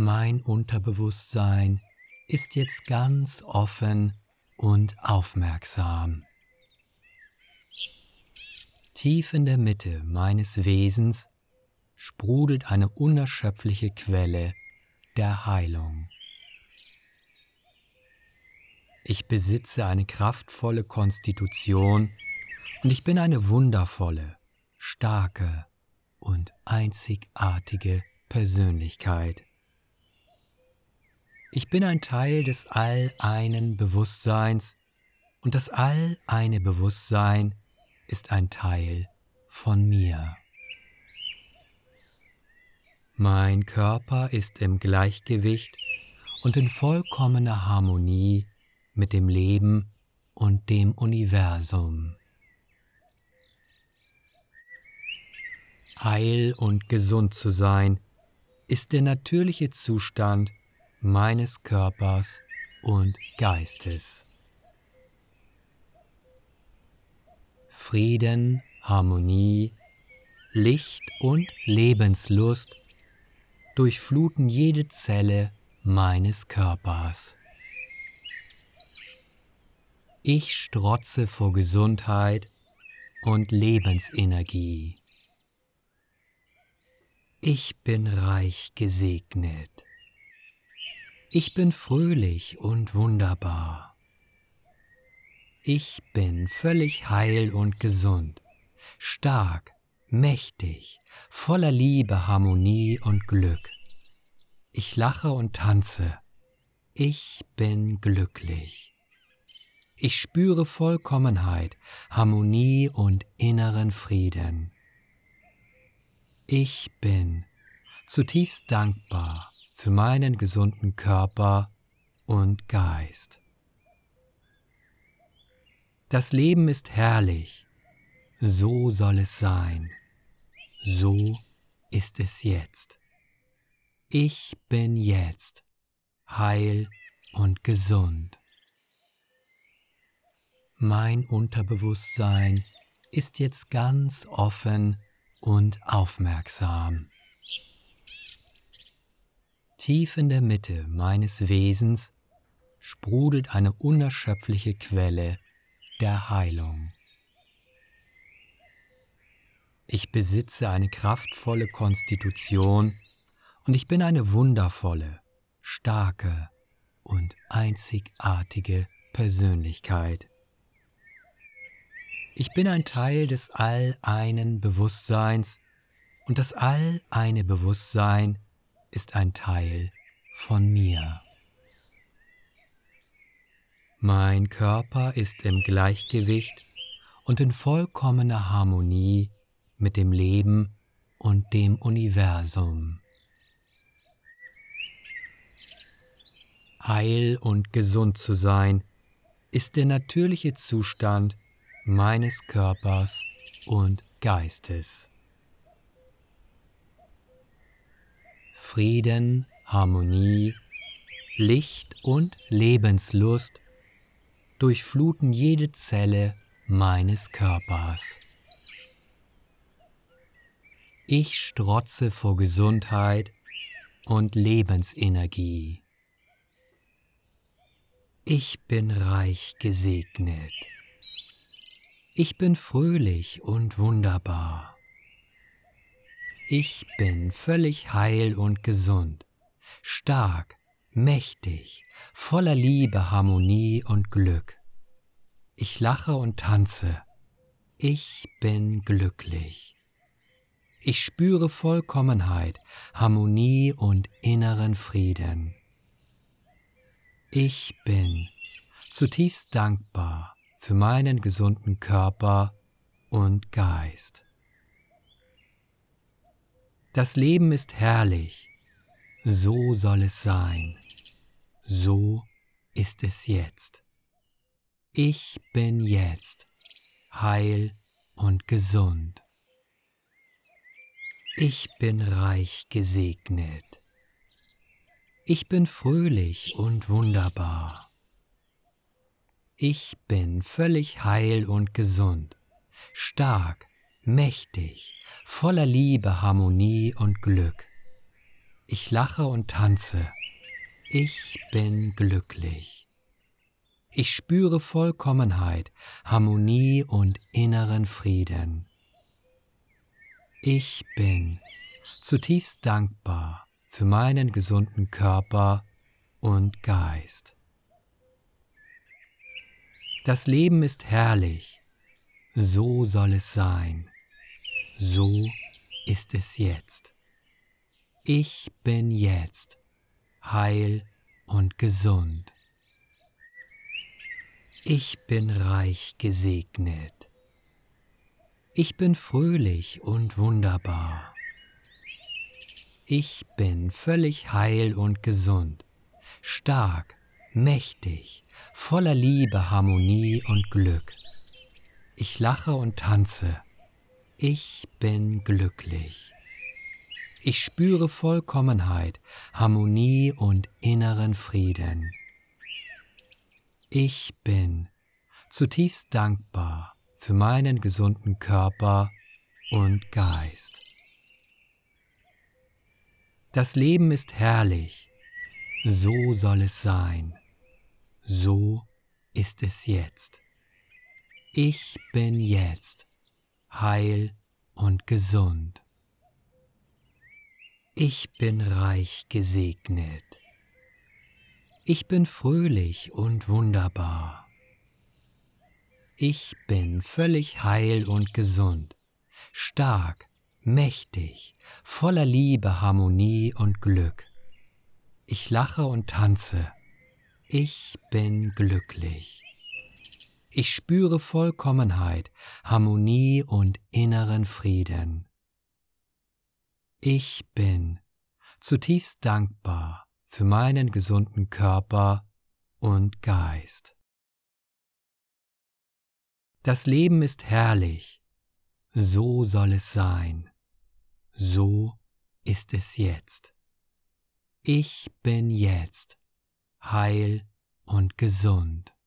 Mein Unterbewusstsein ist jetzt ganz offen und aufmerksam. Tief in der Mitte meines Wesens sprudelt eine unerschöpfliche Quelle der Heilung. Ich besitze eine kraftvolle Konstitution und ich bin eine wundervolle, starke und einzigartige Persönlichkeit. Ich bin ein Teil des All-einen Bewusstseins und das All-eine Bewusstsein ist ein Teil von mir. Mein Körper ist im Gleichgewicht und in vollkommener Harmonie mit dem Leben und dem Universum. Heil und gesund zu sein ist der natürliche Zustand meines Körpers und Geistes. Frieden, Harmonie, Licht und Lebenslust durchfluten jede Zelle meines Körpers. Ich strotze vor Gesundheit und Lebensenergie. Ich bin reich gesegnet. Ich bin fröhlich und wunderbar. Ich bin völlig heil und gesund, stark mächtig, voller Liebe, Harmonie und Glück. Ich lache und tanze. Ich bin glücklich. Ich spüre Vollkommenheit, Harmonie und inneren Frieden. Ich bin zutiefst dankbar für meinen gesunden Körper und Geist. Das Leben ist herrlich, so soll es sein. So ist es jetzt. Ich bin jetzt heil und gesund. Mein Unterbewusstsein ist jetzt ganz offen und aufmerksam. Tief in der Mitte meines Wesens sprudelt eine unerschöpfliche Quelle der Heilung. Ich besitze eine kraftvolle Konstitution und ich bin eine wundervolle, starke und einzigartige Persönlichkeit. Ich bin ein Teil des All-einen Bewusstseins und das All-eine Bewusstsein ist ein Teil von mir. Mein Körper ist im Gleichgewicht und in vollkommener Harmonie mit dem Leben und dem Universum. Heil und gesund zu sein ist der natürliche Zustand meines Körpers und Geistes. Frieden, Harmonie, Licht und Lebenslust durchfluten jede Zelle meines Körpers. Ich strotze vor Gesundheit und Lebensenergie. Ich bin reich gesegnet. Ich bin fröhlich und wunderbar. Ich bin völlig heil und gesund, stark, mächtig, voller Liebe, Harmonie und Glück. Ich lache und tanze. Ich bin glücklich. Ich spüre Vollkommenheit, Harmonie und inneren Frieden. Ich bin zutiefst dankbar für meinen gesunden Körper und Geist. Das Leben ist herrlich, so soll es sein, so ist es jetzt. Ich bin jetzt heil und gesund. Ich bin reich gesegnet. Ich bin fröhlich und wunderbar. Ich bin völlig heil und gesund, stark, mächtig, voller Liebe, Harmonie und Glück. Ich lache und tanze. Ich bin glücklich. Ich spüre Vollkommenheit, Harmonie und inneren Frieden. Ich bin zutiefst dankbar für meinen gesunden Körper und Geist. Das Leben ist herrlich, so soll es sein, so ist es jetzt. Ich bin jetzt heil und gesund. Ich bin reich gesegnet. Ich bin fröhlich und wunderbar. Ich bin völlig heil und gesund, stark, mächtig, voller Liebe, Harmonie und Glück. Ich lache und tanze. Ich bin glücklich. Ich spüre Vollkommenheit, Harmonie und inneren Frieden. Ich bin zutiefst dankbar für meinen gesunden Körper und Geist. Das Leben ist herrlich, so soll es sein, so ist es jetzt. Ich bin jetzt heil und gesund. Ich bin reich gesegnet. Ich bin fröhlich und wunderbar. Ich bin völlig heil und gesund, stark, mächtig, voller Liebe, Harmonie und Glück. Ich lache und tanze. Ich bin glücklich. Ich spüre Vollkommenheit, Harmonie und inneren Frieden. Ich bin zutiefst dankbar für meinen gesunden Körper und Geist. Das Leben ist herrlich, so soll es sein, so ist es jetzt. Ich bin jetzt heil und gesund.